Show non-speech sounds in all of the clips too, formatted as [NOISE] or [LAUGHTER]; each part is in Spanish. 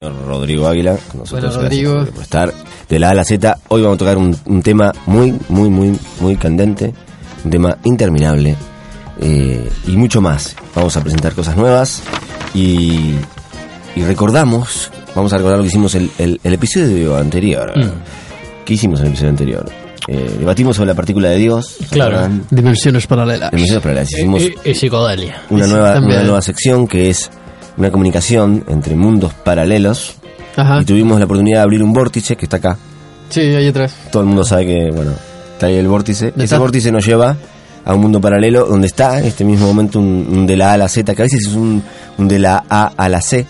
Rodrigo Águila, con nosotros. Bueno, Rodrigo. gracias por estar de la A a la Z. Hoy vamos a tocar un, un tema muy, muy, muy, muy candente, un tema interminable eh, y mucho más. Vamos a presentar cosas nuevas y, y recordamos, vamos a recordar lo que hicimos el, el, el episodio anterior. Mm. ¿Qué hicimos en el episodio anterior? Eh, debatimos sobre la partícula de Dios. ¿se Claro. Dimensiones paralelas. Dimensiones paralelas. Hicimos Y, y psicodelia. una nueva, una nueva sección que es una comunicación entre mundos paralelos. Ajá. Y tuvimos la oportunidad de abrir un vórtice que está acá. Sí, ahí atrás. Todo el mundo sabe que, bueno, está ahí el vórtice. Ese Está. vórtice nos lleva a un mundo paralelo donde está en este mismo momento un, un de la A a la Z, que a veces es un, un de la A a la C.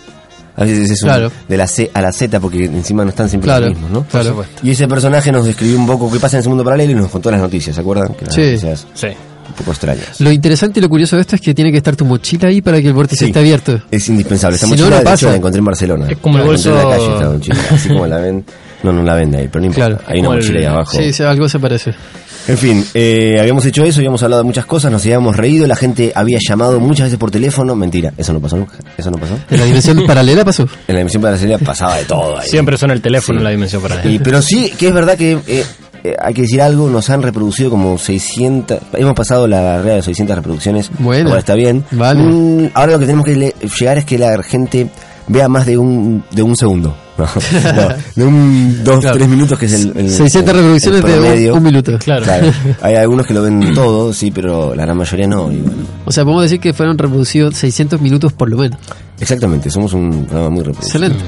A veces es un Claro. de la C a la Z porque encima no están siempre Claro. los mismos, ¿no? Claro. supuesto. Y ese personaje nos describió un poco qué pasa en ese mundo paralelo y nos contó las noticias, ¿se acuerdan? Que las Sí. noticias Sí. Un poco extrañas. Lo interesante y lo curioso de esto es que tiene que estar tu mochila ahí para que el vórtice Sí. esté abierto. Es indispensable. Esta Si no, mochila, no de hecho, pasa. la encontré en Barcelona. Es como el La encontré en bolso- la calle esta mochila. Así como la ven. No, no la vende ahí, pero no importa. Claro. Hay una el- mochila ahí abajo. Sí, sí, algo se parece. En fin, eh, habíamos hecho eso, habíamos hablado de muchas cosas, nos habíamos reído, la gente había llamado muchas veces por teléfono. Mentira, eso no pasó nunca. Eso no pasó. En la dimensión [LAUGHS] paralela pasó. En la emisión para la serie pasaba de todo ahí. Siempre suena el teléfono Sí. en la dimensión paralela. Y, pero sí, que es verdad que eh, eh, hay que decir algo, nos han reproducido como 600, hemos pasado la barrera de 600 reproducciones. Bueno. Ahora está bien. Vale. Mm, ahora lo que tenemos que le- llegar es que la gente vea más de un, de un segundo. [LAUGHS] No, no, de un, dos, Claro. tres minutos que es el, el 600 el- reproducciones el de un, un minuto. Claro. Claro. [LAUGHS] Hay algunos que lo ven todo, sí, pero la gran mayoría no. y bueno. O sea, podemos decir que fueron reproducidos 600 minutos por lo menos. Exactamente, somos un programa muy reproducido. Excelente.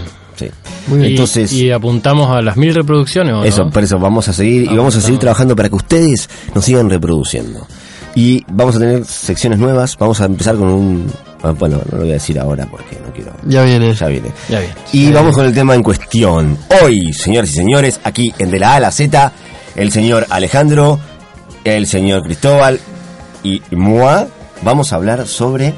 Sí. Muy bien. Y- Entonces- y, apuntamos a las mil reproducciones. ¿o no? Eso, por eso vamos a seguir y vamos a seguir trabajando para que ustedes nos sigan reproduciendo. Y vamos a tener secciones nuevas, vamos a empezar con un... ah, Bueno, no lo voy a decir ahora porque no quiero... Ya viene. Ya viene. Ya bien. Y vamos con el tema en cuestión. Hoy, señores y señores, aquí en De la A a la Z, el señor Alejandro, el señor Cristóbal y moi, vamos a hablar sobre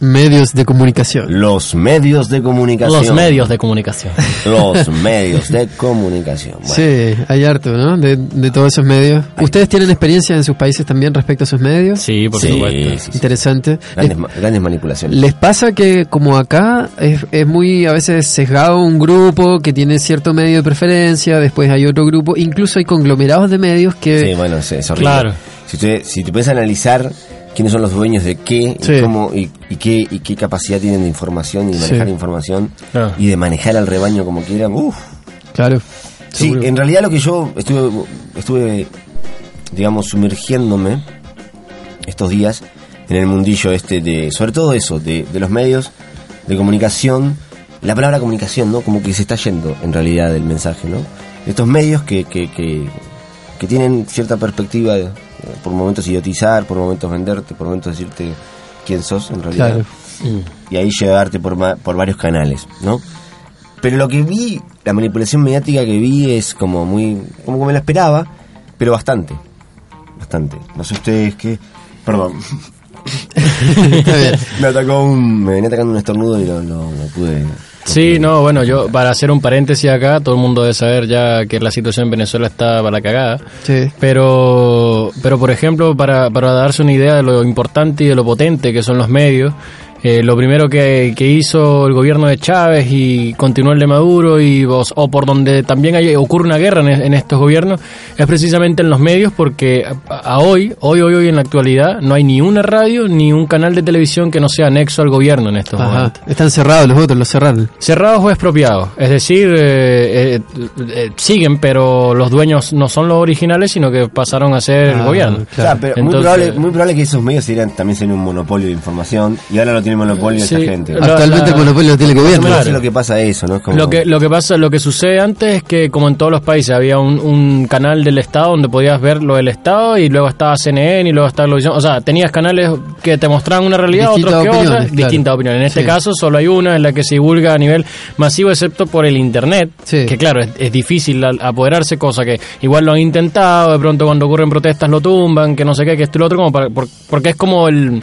Medios de comunicación. los medios de comunicación. Los medios de comunicación. [LAUGHS] Los medios de comunicación. Bueno, Sí, hay harto, ¿no? De, de todos esos medios. ¿Ustedes tienen experiencia en sus países también respecto a esos medios? Sí, por Sí, supuesto. sí, sí. Interesante. Grandes, grandes manipulaciones. ¿Les pasa que como acá es, es muy a veces sesgado un grupo que tiene cierto medio de preferencia, después hay otro grupo, incluso hay conglomerados de medios que... Sí, bueno, es, es horrible. Claro. Si, te, si te puedes analizar quiénes son los dueños de qué y, cómo, y, y qué, y qué capacidad tienen de información y de manejar Sí. información y de manejar al rebaño como quieran, uff. Claro. Sí, en realidad lo que yo estuve, estuve, digamos, sumergiéndome estos días en el mundillo este de, sobre todo eso, de, de los medios de comunicación, la palabra comunicación, ¿no? Como que se está yendo en realidad del mensaje, ¿no? Estos medios que, que, que, que tienen cierta perspectiva de, por momentos idiotizar, por momentos venderte, por momentos decirte quién sos en realidad Claro. y ahí llevarte por, ma- por varios canales, ¿no? Pero lo que vi, la manipulación mediática que vi es como muy, como me la esperaba, pero bastante, bastante. No sé ustedes qué, perdón, [LAUGHS] [LAUGHS] me atacó un, me venía atacando un estornudo y lo, lo, lo pude. Sí, no, bueno, yo para hacer un paréntesis acá, todo el mundo debe saber ya que la situación en Venezuela está para la cagada. Sí. Pero, pero por ejemplo, para, para darse una idea de lo importante y de lo potente que son los medios, eh, lo primero que, que hizo el gobierno de Chávez y continuó el de Maduro y o, o por donde también hay, ocurre una guerra en, en estos gobiernos es precisamente en los medios porque a, a hoy, hoy, hoy, hoy en la actualidad no hay ni una radio ni un canal de televisión que no sea anexo al gobierno en estos Ajá. momentos. Están cerrados los otros, los cerraron. Cerrados o expropiados. Es decir, eh, eh, eh, siguen, pero los dueños no son los originales, sino que pasaron a ser el Ah, gobierno. O sea, pero muy, probable, muy probable que esos medios serían, también serían un monopolio de información y ahora lo tienen tiene monopolio Sí. esta gente. Actualmente la- el monopolio lo tiene el gobierno. Claro. es lo que pasa eso, ¿no? Es como- Lo que, lo que pasa, lo que sucede antes es que, como en todos los países, había un, un canal del Estado donde podías ver lo del Estado y luego estaba CNN y luego estaba televisión. O sea, tenías canales que te mostraban una realidad, Distintas otros que otras, claro. distintas opiniones. En este Sí. caso, solo hay una en la que se divulga a nivel masivo, excepto por el Internet, Sí. que claro, es, es difícil apoderarse, cosa que igual lo han intentado, de pronto cuando ocurren protestas lo tumban, que no sé qué, que esto y lo otro, como para- por- porque es como el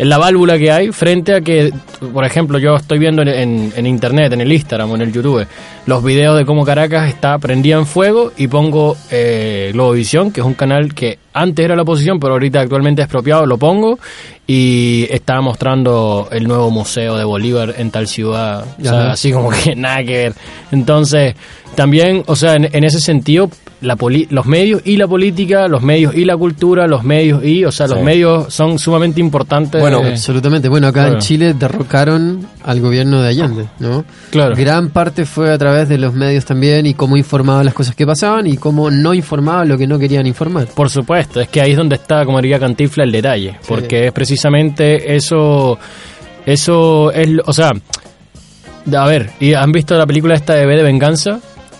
en la válvula que hay frente a que, por ejemplo, yo estoy viendo en, en- internet, en el Instagram o en el YouTube, los videos de cómo Caracas está prendida en fuego y pongo eh, Globovisión, que es un canal que antes era la oposición, pero ahorita actualmente es expropiado, lo pongo y estaba mostrando el nuevo museo de Bolívar en tal ciudad, o sea, Ajá. así como que [LAUGHS] nada que ver. Entonces, también, o sea, en, en ese sentido, la poli- los medios y la política, los medios y la cultura, los medios y, o sea, los Sí. medios son sumamente importantes. Bueno, eh, Absolutamente. Bueno, acá en Chile derrocaron al gobierno de Allende, ¿no? Claro. Gran parte fue a través de los medios también y cómo informaban las cosas que pasaban y cómo no informaban lo que no querían informar. Por supuesto, es que ahí es donde está, como diría Cantifla, el detalle, porque es precisamente eso, eso es, lo- o sea, a ver, ¿y ¿han visto la película esta de B de Venganza?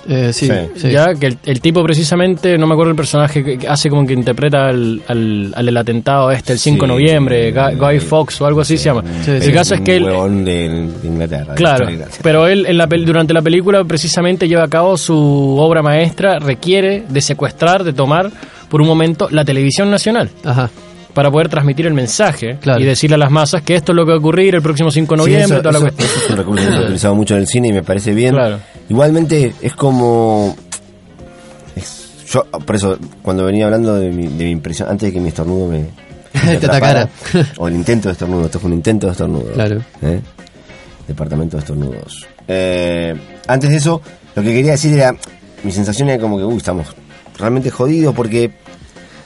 Eh, sí, Sí. sí. Ya, que el, el tipo precisamente, no me acuerdo el personaje que, hace como que interpreta al, al, al del atentado este, el 5 de Sí. noviembre, Guy, Guy Fox o algo así se llama. Sí, el sí. caso es que él, de, Inglaterra. Claro, pero él en la, pel- durante la película precisamente lleva a cabo su obra maestra, requiere de secuestrar, de tomar por un momento la televisión nacional Ajá. para poder transmitir el mensaje Claro. y decirle a las masas que esto es lo que va a ocurrir el próximo 5 de Sí, noviembre, eso- toda la eso- es un recurso que he utilizado mucho en el cine y me parece bien. Claro. Igualmente es como... es- yo, por eso, cuando venía hablando de mi, de mi impresión, antes de que mi estornudo me... [LAUGHS] me Te atacara. o el intento de estornudo, esto fue un intento de estornudo. Claro. ¿eh? Departamento de estornudos. Eh, antes de eso, lo que quería decir era, mi sensación era como que, uy, estamos realmente jodidos porque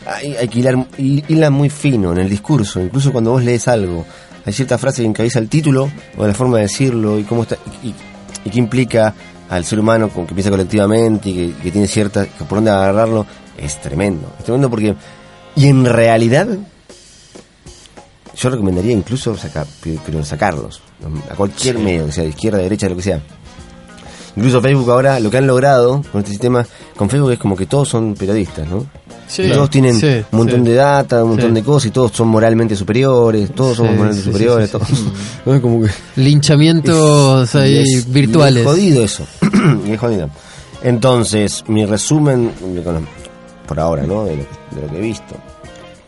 hay, hay que hilar, hilan muy fino en el discurso, incluso cuando vos lees algo. Hay cierta frase que encabeza el título o la forma de decirlo y cómo está y, y- y qué implica al ser humano con que piensa colectivamente y que, que tiene cierta que por dónde agarrarlo es tremendo, es tremendo porque y en realidad yo recomendaría incluso sacar, pero sacarlos a cualquier medio, que sea de izquierda, derecha, lo que sea. Incluso Facebook ahora lo que han logrado con este sistema, con Facebook es como que todos son periodistas, ¿no? Sí, Y todos tienen sí, un montón sí. de data, un montón de cosas y todos son moralmente superiores, todos somos moralmente superiores, todos. [LAUGHS] ¿no? Como que Linchamientos [LAUGHS] ahí es- virtuales. es jodido eso. [CLEARS THROAT] es jodido. Entonces, mi resumen, por ahora, ¿no? De lo, de lo que he visto,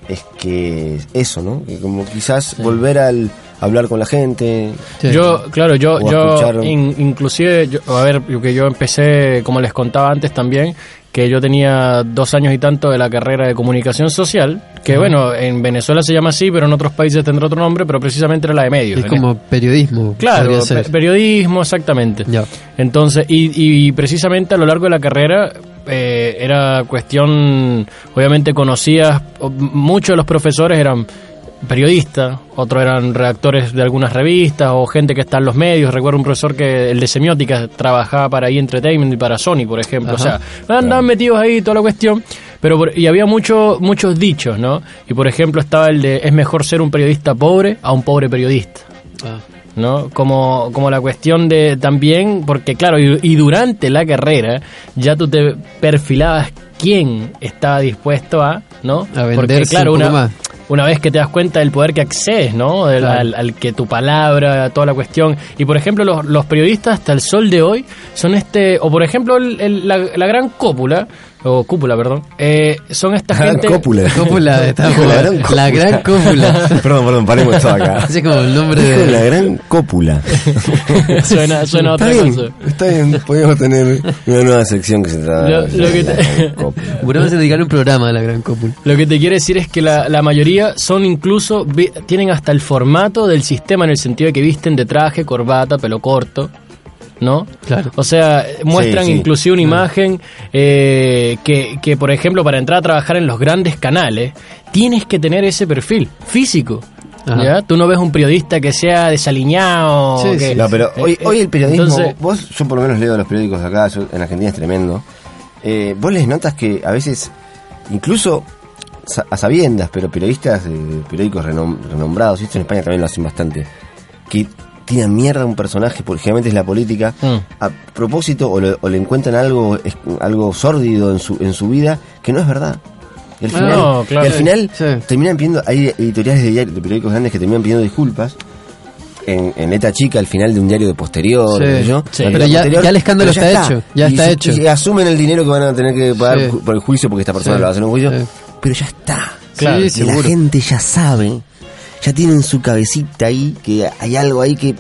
es que eso, ¿no? Que como quizás volver al hablar con la gente. Sí. Yo, claro, yo, yo in- inclusive, yo- a ver, yo que yo empecé, como les contaba antes también, que yo tenía dos años y tanto de la carrera de comunicación social, que bueno, en Venezuela se llama así, pero en otros países tendrá otro nombre, pero precisamente era la de medios. Es como periodismo. Claro, periodismo, exactamente. Ya. Entonces, y, y precisamente a lo largo de la carrera eh, era cuestión, obviamente conocías, muchos de los profesores eran periodistas, otros eran redactores de algunas revistas o gente que está en los medios. Recuerdo un profesor que, el de semiótica, trabajaba para E! Entertainment y para Sony, por ejemplo. Ajá. O sea, andaban metidos ahí toda la cuestión. Pero por- y había mucho, muchos dichos, ¿no? Y por ejemplo estaba el de es mejor ser un periodista pobre a un pobre periodista. Ah. ¿no? Como, como la cuestión de también, porque claro, y, y durante la carrera ya tú te perfilabas quién estaba dispuesto a, ¿no? A porque claro, un una, más. Una vez que te das cuenta del poder que accedes, ¿no? Claro. al, al que tu palabra, toda la cuestión. Y por ejemplo, los, los periodistas hasta el sol de hoy son este, o por ejemplo, el- el- la, la gran cópula, o cúpula, perdón, eh, son esta gente... Cópula. [LAUGHS] Cópula, está Dijo la gran la gran cópula. [LAUGHS] perdón, perdón, paremos todo acá. [LAUGHS] Así como el nombre Dijo la de. gran cópula. suena, suena otra bien, cosa. está bien, podemos tener una nueva sección que se trata Lo- lo que de la te- cópula. Se dedicaron un programa a la gran cópula. Lo que te quiere decir es que la, la mayoría son incluso, tienen hasta el formato del sistema en el sentido de que visten de traje, corbata, pelo corto, ¿no? Claro. O sea, muestran sí. inclusive una imagen eh, que, que, por ejemplo, para entrar a trabajar en los grandes canales, tienes que tener ese perfil físico. ¿Ya? Tú no ves un periodista que sea desaliñado. Sí, que- sí. No, pero hoy, eh, hoy el periodismo, entonces- vos, yo por lo menos leo los periódicos de acá, yo- en Argentina es tremendo. Eh, vos les notas que a veces, incluso a sabiendas, pero periodistas de periódicos renom- renombrados, y esto en España también lo hacen bastante, que tiran mierda a un personaje, porque generalmente es la política, Mm. a propósito o le, o le encuentran algo, es- algo sórdido en su, en su vida que no es verdad. Y al Ah, final, no, claro. y al final Sí. terminan pidiendo, hay editoriales de, diario- de periódicos grandes que terminan pidiendo disculpas. En, en letra chica al final de un diario de posterior, Sí. yo. Sí. Pero ya- ya el escándalo pero está hecho, ya Y está se- hecho. Y asumen el dinero que van a tener que pagar por el juicio porque esta persona lo va a hacer un juicio. Pero ya está. Claro. Y la gente ya sabe, ya tiene en su cabecita ahí que hay algo ahí que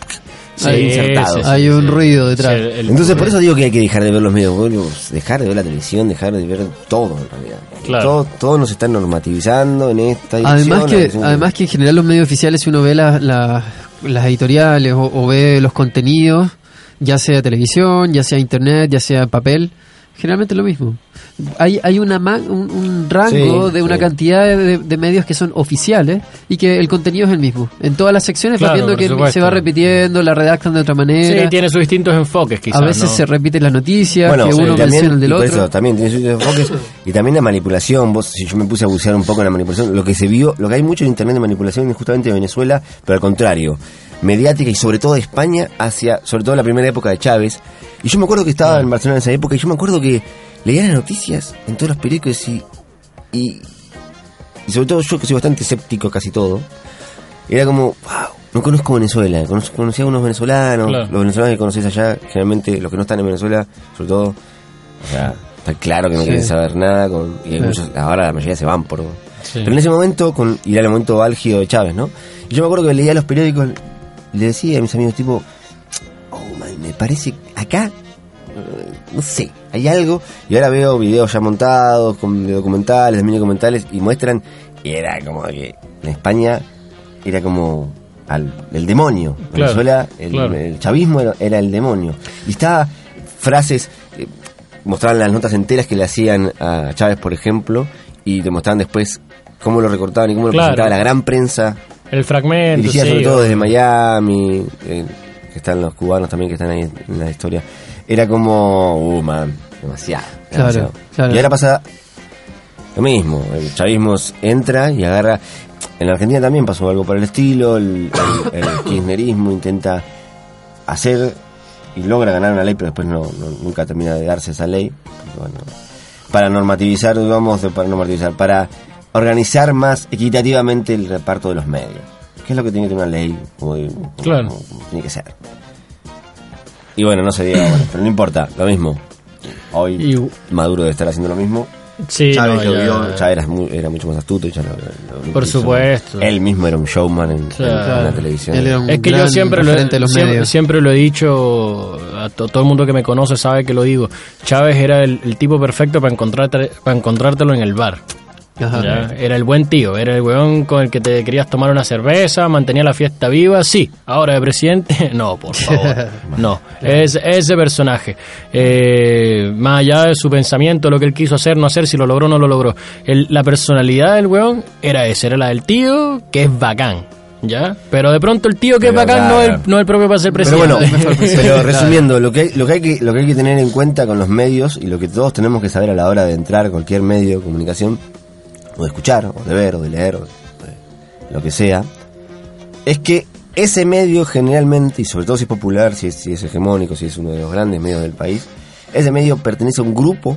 Sí, hay insertado. sí, sí, Hay un ruido detrás. Sí, el- Entonces por eso digo que hay que dejar de ver los medios, dejar de ver la televisión, dejar de ver todo en realidad. Claro. Todo, todo nos está normativizando en esta. Además la que, además que en general los medios oficiales, si uno ve las las- las editoriales o, o ve los contenidos, ya sea televisión, ya sea internet, ya sea papel, generalmente lo mismo. Hay, hay una ma- un, un rango Sí, de una sí. cantidad de, de medios que son oficiales y que el contenido es el mismo. En todas las secciones vas Claro, viendo por que supuesto. se va repitiendo, la redactan de otra manera. Sí, tiene sus distintos enfoques, quizás. a veces ¿no? se repiten las noticias, que sí, uno también, menciona el del otro. eso también tiene sus enfoques y también la manipulación. Vos, si yo me puse a bucear un poco en la manipulación, lo que se vio, lo que hay mucho en internet de manipulación es justamente de Venezuela, pero al contrario, mediática y sobre todo de España hacia, sobre todo la primera época de Chávez. Y yo me acuerdo que estaba en Barcelona en esa época y yo me acuerdo que leía las noticias en todos los periódicos y, y, y sobre todo yo que soy bastante escéptico casi todo, era como, wow, no conozco Venezuela, conocía a unos venezolanos, Claro. los venezolanos que conocés allá, generalmente los que no están en Venezuela, sobre todo, o sea, está claro que no Sí. quieren saber nada, con, y hay Sí. muchos, ahora la mayoría se van por... Sí. Pero en ese momento, con, y era el momento álgido de Chávez, ¿no? Y yo me acuerdo que leía los periódicos, le decía a mis amigos tipo, oh, man, me parece acá, eh, no sé, hay algo, y ahora veo videos ya montados, con de documentales, de mini documentales, y muestran, y era como que en España era como al, el demonio. En Claro, Venezuela el, claro. el chavismo era, era el demonio. Y estaba frases, eh, mostraban las notas enteras que le hacían a Chávez, por ejemplo, y te mostraban después cómo lo recortaban y cómo lo presentaba la gran prensa, El fragmento. dirigida sí, sobre todo desde Miami, eh, que están los cubanos también que están ahí en la historia. Era como, uh, man, demasiado. Claro, demasiado. claro. Y ahora pasa lo mismo, el chavismo entra y agarra... En la Argentina también pasó algo por el estilo, el, el- el kirchnerismo intenta hacer y logra ganar una ley, pero después no, no- nunca termina de darse esa ley. bueno, para normativizar, digamos, para normativizar, para organizar más equitativamente el reparto de los medios. ¿Qué es lo que tiene que tener una ley? Como- Claro. como tiene que ser. Y bueno, no se diga, bueno, pero no importa, lo mismo. Hoy Y- Maduro debe estar haciendo lo mismo. Sí, Chávez no, lo ya- vio, Chávez era, mu- era mucho más astuto. y ya lo- lo- lo Por hizo. supuesto. Él mismo era un showman en, en- en la televisión. Él era un Es que yo siempre lo, referente de los siempre, siempre lo he dicho, a to- todo el mundo que me conoce sabe que lo digo. Chávez era el, el tipo perfecto para encontrarte, para encontrártelo en el bar. Ajá. ¿ya? Era el buen tío, era el weón con el que te querías tomar una cerveza, mantenía la fiesta viva, sí. Ahora de presidente, [LAUGHS] no, por favor. [LAUGHS] No, es ese personaje. Eh, más allá de su pensamiento, lo que él quiso hacer, no hacer, si lo logró o no lo logró. El- la personalidad del weón era esa, era la del tío, que es bacán. ¿Ya? Pero de pronto el tío que Pero es bacán no, es, claro. no es el propio para ser Pero presidente. bueno, [LAUGHS] pero resumiendo, lo que, hay, lo, que hay que, lo que hay que tener en cuenta con los medios y lo que todos tenemos que saber a la hora de entrar a cualquier medio de comunicación, o de escuchar, o de ver, o de leer, o de lo que sea, es que ese medio generalmente, y sobre todo si es popular, si es, si es hegemónico, si es uno de los grandes medios del país, ese medio pertenece a un grupo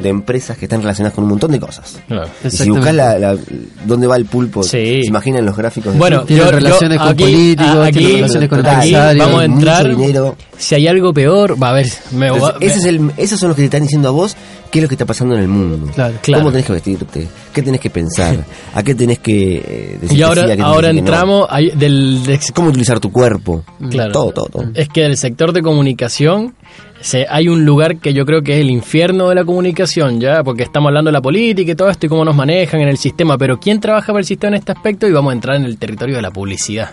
de empresas que están relacionadas con un montón de cosas. Claro. Y si buscas la, la- dónde va el pulpo, Sí. se imaginan los gráficos. de Bueno? Tiene yo relaciones con aquí- políticos, a- tiene aquí- relaciones con Total, empresarios. vamos a mucho entrar. dinero. Si hay algo peor, va a ver. Me voy a- Entonces, ese es el, esos son los que te están diciendo a vos qué es lo que está pasando en el mundo. Claro. Claro. ¿Cómo tenés que vestirte? ¿Qué tenés que pensar? [LAUGHS] ¿A qué tenés que eh, decir y que ahora, sí, a qué tenés ahora que no? entramos del, del- ¿Cómo utilizar tu cuerpo? Claro. Todo, todo, todo. Es que del sector de comunicación se, hay un lugar que yo creo que es el infierno de la comunicación, ¿ya? Porque estamos hablando de la política y todo esto y cómo nos manejan en el sistema, pero ¿quién trabaja para el sistema en este aspecto? Y vamos a entrar en el territorio de la publicidad.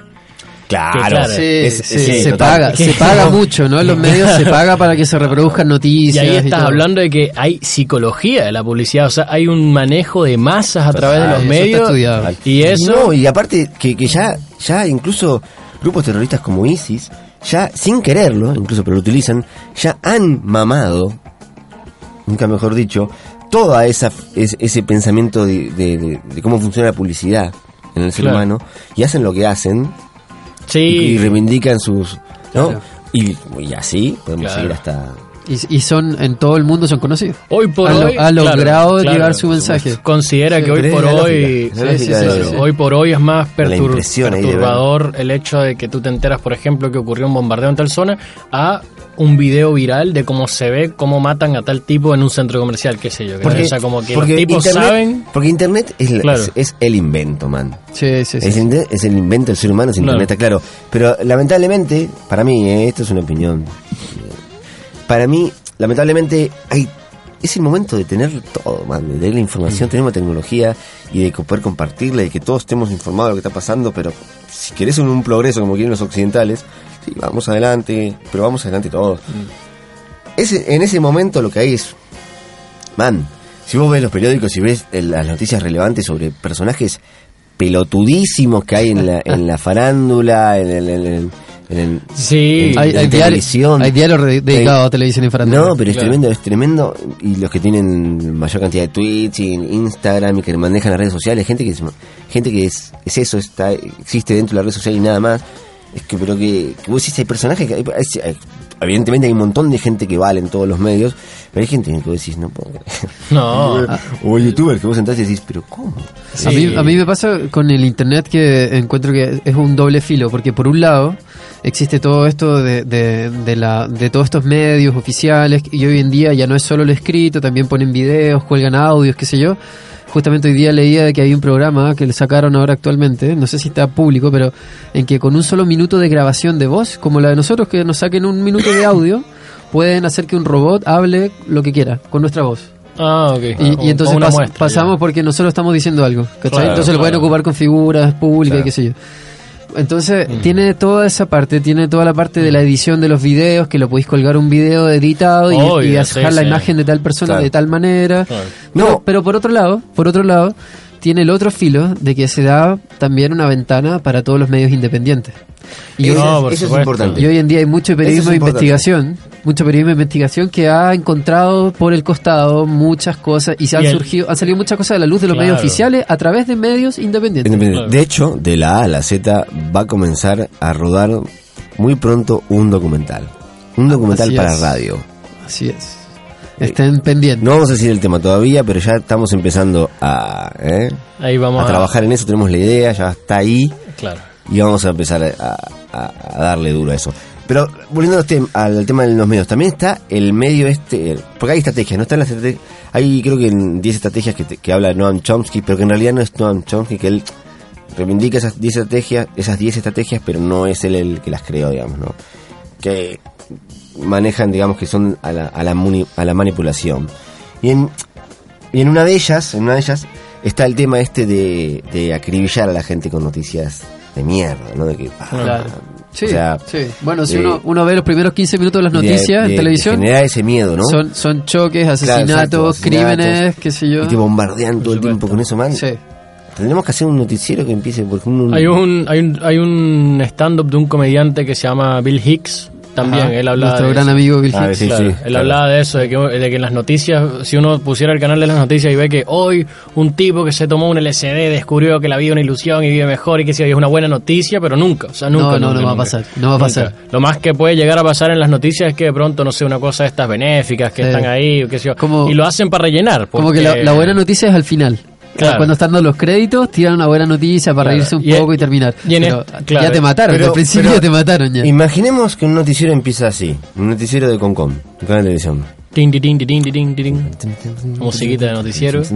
Claro, claro. Sí, Es- sí, sí, se total. paga, se paga mucho, ¿no? En los medios se paga para que se reproduzcan Y noticias. ahí estás todo. hablando de que hay psicología de la publicidad, o sea, hay un manejo de masas a través de los eso está medios. Y eso... No, y aparte que, que ya, ya incluso grupos terroristas como ISIS, ya sin quererlo, incluso pero lo utilizan, ya han mamado, nunca mejor dicho, todo esa, es- ese pensamiento de, de- de- de cómo funciona la publicidad en el ser Claro. humano, y hacen lo que hacen, Sí. y, y reivindican sus... ¿no? Claro. Y, y así podemos Claro. seguir hasta... Y, y son en todo el mundo son conocidos. Hoy por Ha hoy ha logrado llegar su mensaje. Considera Sí, que hoy por hoy lógica, es la sí, sí, lógica sí, de- sí, sí. Hoy por hoy es más pertur- perturbador el hecho de que tú te enteras, por ejemplo, que ocurrió un bombardeo en tal zona, a un video viral de cómo se ve cómo matan a tal tipo en un centro comercial, qué sé yo. que- o sea, como que los tipos internet, saben. Porque Internet es, la- Claro. es, es el invento, man. Sí, sí, sí. Es, el, es el invento del ser humano, es Internet, está claro. Pero lamentablemente, para mí, eh, esto es una opinión. Para mí, lamentablemente, hay es el momento de tener todo, man, de tener la información, tenemos tecnología y de poder compartirla y que todos estemos informados de lo que está pasando, pero si querés un, un progreso como quieren los occidentales, sí, vamos adelante, pero vamos adelante todos. Ese, en ese momento lo que hay es, man, si vos ves los periódicos y ves el- las noticias relevantes sobre personajes pelotudísimos que hay en la, en la farándula, en el... En el- en el- Sí. en- hay, en hay, televisión. hay diarios dedicados a televisión farándula. No, pero es Claro. tremendo, es tremendo. Y los que tienen mayor cantidad de tweets y en Instagram y que manejan las redes sociales, gente que es, gente que es, es eso, está, existe dentro de la red social y nada más. Es que, pero que, que vos decís, hay personajes que, hay- evidentemente hay un montón de gente que vale en todos los medios, pero hay gente que vos decís, no puedo creer. No. [LAUGHS] O youtubers que vos sentás y decís, pero ¿cómo? A, mí, a mí me pasa con el internet que encuentro que es un doble filo, porque por un lado existe todo esto de, de, de la, de todos estos medios oficiales y hoy en día ya no es solo lo escrito, también ponen videos, cuelgan audios, qué sé yo. Justamente hoy día leía de que hay un programa que le sacaron ahora actualmente, no sé si está público, pero en que con un solo minuto de grabación de voz, como la de nosotros, que nos saquen un minuto de audio, [COUGHS] pueden hacer que un robot hable lo que quiera con nuestra voz. Ah, ok. Y, y entonces pas- muestra, pasamos ya. porque nosotros estamos diciendo algo, ¿cachai? Claro, entonces lo pueden ocupar con figuras públicas y qué sé yo. Entonces, Mm. tiene toda esa parte, tiene toda la parte de la edición de los videos, que lo podéis colgar un video editado y, Obvio, y dejar sí, la sí. imagen de tal persona Claro. de tal manera. Claro. No, No. pero por otro lado, por otro lado, tiene el otro filo de que se da también una ventana para todos los medios independientes. Y Eso, No, es- por eso es importante. y hoy en día hay mucho periodismo de es investigación, mucho periodismo de investigación que ha encontrado por el costado muchas cosas y se han Y el- surgido, han salido muchas cosas a la luz de los Claro. medios oficiales a través de medios independientes. Independiente. Claro. De hecho, de la A a la Z va a comenzar a rodar muy pronto un documental. Un documental Así para es. radio. Así es. Estén pendientes. No vamos a decir el tema todavía, pero ya estamos empezando a, ¿eh? Ahí vamos a a, trabajar en eso, tenemos la idea, ya está ahí Claro. y vamos a empezar a, a- a darle duro a eso. Pero volviendo al tem- al tema de los medios, también está el medio este, porque hay estrategias, no están las estrategias, hay creo que en 10 estrategias que, te- que habla Noam Chomsky, pero que en realidad no es Noam Chomsky, que él reivindica esas 10 estrategias, esas 10 estrategias, pero no es él el que las creó, digamos, ¿no? Que manejan, digamos, que son a la, a la, muni- a la manipulación. Y en, y en una de ellas, en una de ellas, está el tema este de, de acribillar a la gente con noticias de mierda, ¿no? De que, ah, Claro. Sí, o sea, sí. Bueno, si eh, uno, uno ve los primeros 15 minutos de las noticias de- en televisión, generar ese miedo, ¿no? son, son choques, Claro, asesinatos, exacto, asesinatos, crímenes, qué sé yo. Y te bombardean todo el Por tiempo con eso, man. Sí. Tendremos que hacer un noticiero que empiece porque un... Hay un, hay un, hay un stand-up de un comediante que se llama Bill Hicks. También Ajá, él hablaba Nuestro de gran eso. amigo Bill Ah, Hicks. sí, Claro, sí, él claro. hablaba de eso, de que, de que en las noticias, si uno pusiera el canal de las noticias y ve que hoy un tipo que se tomó un LSD descubrió que la vida es una ilusión y vive mejor y que sí, es una buena noticia, pero nunca, o sea, nunca. No, no, nunca, no va a pasar, no va a pasar. Lo más que puede llegar a pasar en las noticias es que de pronto, no sé, una cosa de estas benéficas que Sí. están ahí, o qué sé yo, Como- y lo hacen para rellenar. Como que la buena noticia es al final. Claro. Cuando están dando los créditos, tiran una buena noticia para Claro. reírse un Y poco y terminar. y Pero claro. ya te mataron, Pero- al principio pero- te mataron ya. Imaginemos que un noticiero empieza así, un noticiero de Concom, un canal de televisión. Musiquita de noticiero. [LAUGHS]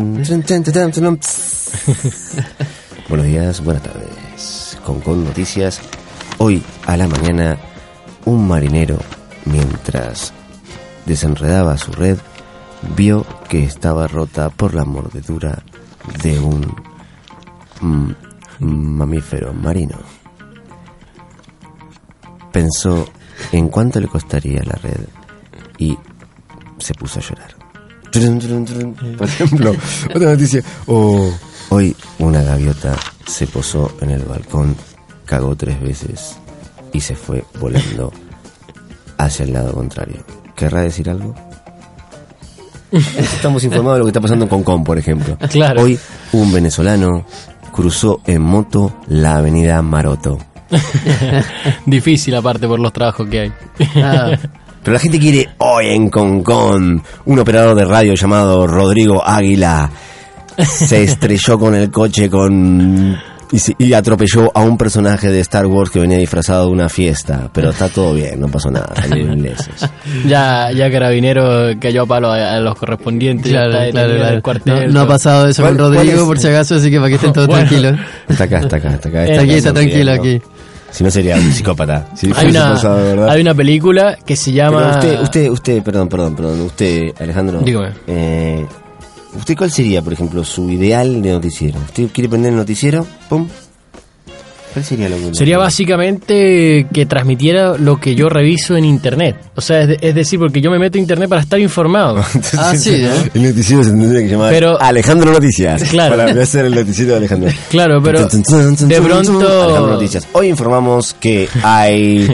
Buenos días, buenas tardes. Concom Noticias. Hoy a la mañana, un marinero, mientras desenredaba su red, vio que estaba rota por la mordedura de un mm, mamífero marino. Pensó en cuánto le costaría la red y se puso a llorar. Por ejemplo, [LAUGHS] otra noticia. O hoy una gaviota se posó en el balcón, cagó tres veces y se fue volando hacia el lado contrario. ¿Querrá decir algo? [LAUGHS] Estamos informados de lo que está pasando con Concom, por ejemplo. Claro. Hoy un venezolano cruzó en moto la avenida Maroto. [LAUGHS] Difícil aparte por los trabajos que hay. Ah, [LAUGHS] Pero la gente quiere hoy en Concon. Un operador de radio llamado Rodrigo Águila se estrelló con el coche con y, se- y atropelló a un personaje de Star Wars que venía disfrazado de una fiesta. Pero está todo bien, no pasó nada. [LAUGHS] ya, ya Carabinero cayó a palo a, a los correspondientes. ya claro, está claro, detenido en el claro. cuartel, No, no ha pasado eso ¿Cuál- con Rodrigo, es? por si acaso, así que para que estén [LAUGHS] todos Bueno. tranquilos. Está acá, está acá, está acá. Está aquí, está tranquilo aquí. Si no sería un [LAUGHS] psicópata. Si Hay una, pasado de verdad. hay una película que se Pero llama... usted, usted, usted, perdón, perdón, perdón, usted, Alejandro. Dígame. Eh, ¿Usted cuál sería, por ejemplo, su ideal de noticiero? ¿Usted quiere prender el noticiero? ¡Pum! ¿Cuál sería lo que Sería básicamente que transmitiera lo que yo reviso en internet. O sea, es, de- es decir, porque yo me meto a internet para estar informado. Ah, sí, ¿eh? El noticiero se tendría que llamar Pero- Alejandro Noticias. Claro. Para hacer el noticiero de Alejandro. Claro, pero de pronto... Alejandro Noticias. Hoy informamos que hay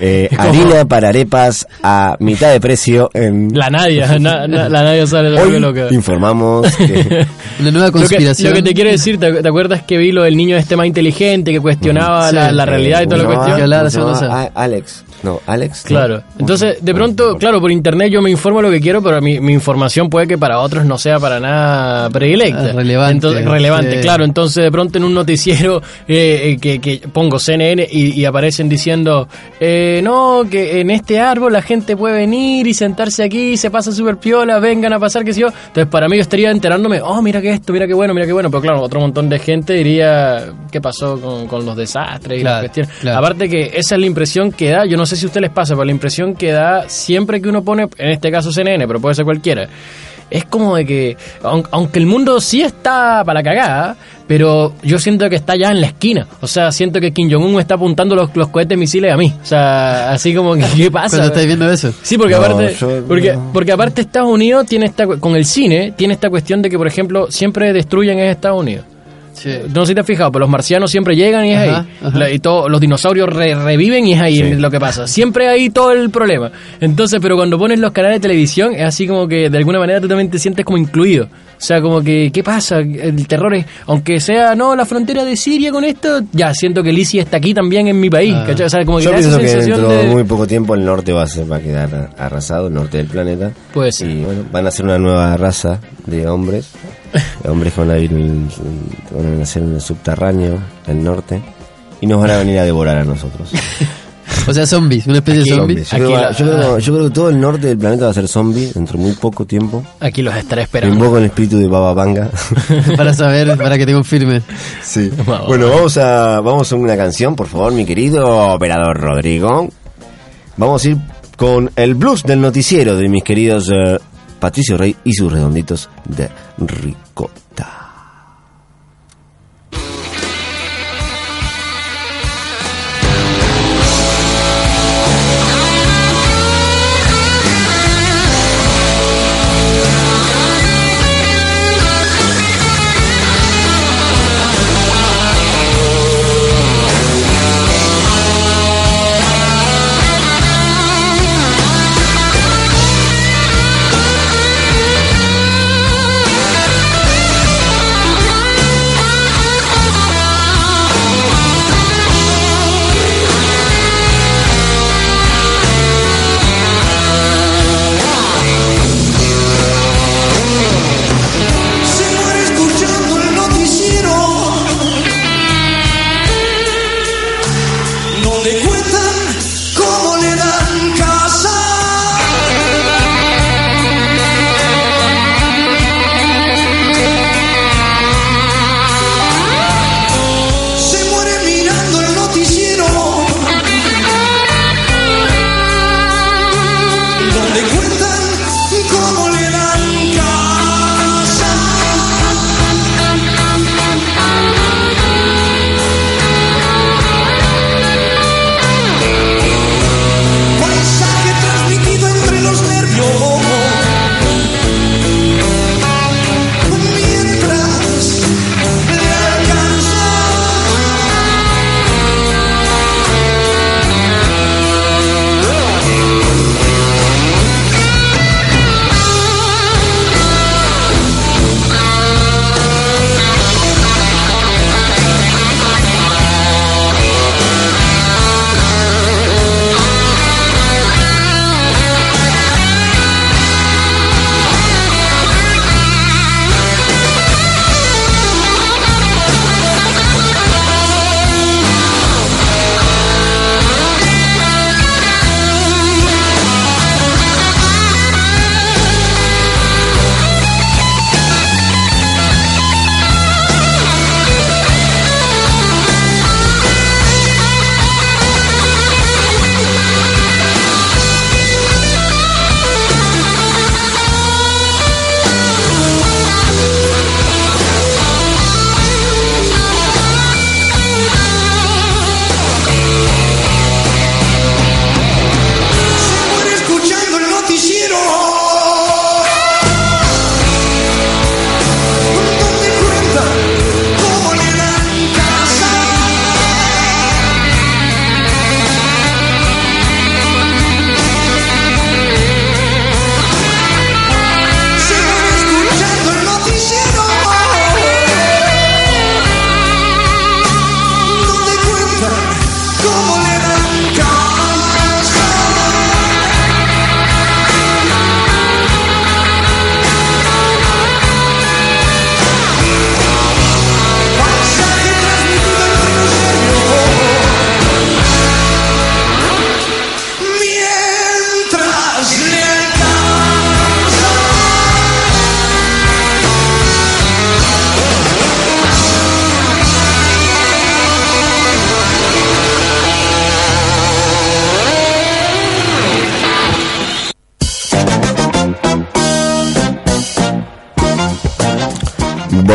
eh, harina para arepas a mitad de precio en... La Nadia, [LAUGHS] na- na- la Nadia sale de Hoy loca. informamos que... [LAUGHS] Una nueva Lo que, conspiración. lo que te quiero decir, ¿te, te acuerdas que vi lo del niño este más inteligente que cuestionaba Sí. la, la realidad y toda la ¿cómo se cuestión? Alex. No, Alex. Claro. No. Entonces, de pronto, claro, por internet yo me informo lo que quiero, pero mi, mi información puede que para otros no sea para nada predilecta. Ah, relevante. Entonces, relevante, Sí. claro. Entonces, de pronto en un noticiero eh, eh, que, que pongo CNN y, y aparecen diciendo, eh, no, que en este árbol la gente puede venir y sentarse aquí, se pasa súper piola, vengan a pasar, qué sé yo. Entonces, para mí yo estaría enterándome, oh, mira que esto, mira qué bueno, mira qué bueno. Pero claro, otro montón de gente diría, ¿qué pasó con, con los desastres y las cuestiones? claro. Aparte que esa es la impresión que da, yo no sé si a usted les pasa, pero la impresión que da siempre que uno pone, en este caso CNN, pero puede ser cualquiera, es como de que, aun- aunque el mundo sí está para la cagada, pero yo siento que está ya en la esquina. O sea, siento que Kim Jong-un está apuntando los, los cohetes misiles a mí. O sea, así como que, ¿qué pasa? Cuando estáis viendo eso. Sí, porque No, aparte, yo porque, no. porque aparte Estados Unidos tiene esta, cu- con el cine, tiene esta cuestión de que, por ejemplo, siempre destruyen en Estados Unidos. Sí. No sé si te has fijado, pero los marcianos siempre llegan y es Ajá, ahí. ajá. Y todo, los dinosaurios re- reviven y es ahí Sí. lo que pasa. Siempre hay todo el problema. Entonces, pero cuando pones los canales de televisión, es así como que de alguna manera tú también te sientes como incluido. O sea, como que, ¿qué pasa? El terror es, aunque sea, no, la frontera de Siria con esto, ya siento que Lisi está aquí también en mi país. Ah. ¿cachai? O sea, como que Yo pienso que dentro de muy poco tiempo el norte va a, ser, va a quedar arrasado, el norte del planeta. Puede ser. Y bueno, van a ser una nueva raza de hombres. de hombres que van a, vivir en- en- van a nacer en el subterráneo del norte. Y nos van a venir a devorar a nosotros. [LAUGHS] O sea, zombies, una especie Aquí- de zombies. Yo, Aquí creo, la- yo creo- yo creo que todo el norte del planeta va a ser zombie dentro de muy poco tiempo. Aquí los estaré Me esperando. invoco el espíritu de Baba Vanga. [LAUGHS] Para saber, para que te confirme. Sí. [LAUGHS] Vamos. Bueno, vamos a vamos a una canción, por favor, mi querido operador Rodrigo. Vamos a ir con el blues del noticiero de mis queridos eh, Patricio Rey y sus redonditos de ricota.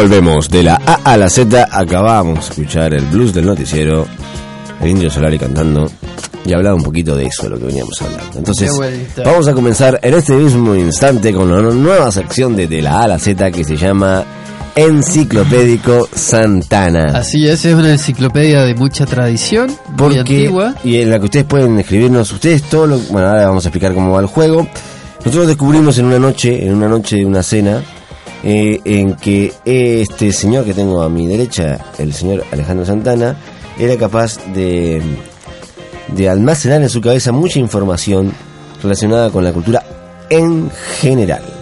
Volvemos de la A a la Z. Acabamos de escuchar el blues del noticiero, el Indio Solari cantando y hablaba un poquito de eso, de lo que veníamos hablando. Entonces, vamos a comenzar en este mismo instante con la nueva sección de, de la A a la Z que se llama Enciclopédico Santana. Así es, es una enciclopedia de mucha tradición, muy Porque, antigua. y en la que ustedes pueden escribirnos, ustedes todo lo, bueno, ahora vamos a explicar cómo va el juego. Nosotros descubrimos en una noche, en una noche de una cena, eh, en que este señor que tengo a mi derecha, el señor Alejandro Santana, era capaz de, de almacenar en su cabeza mucha información relacionada con la cultura en general.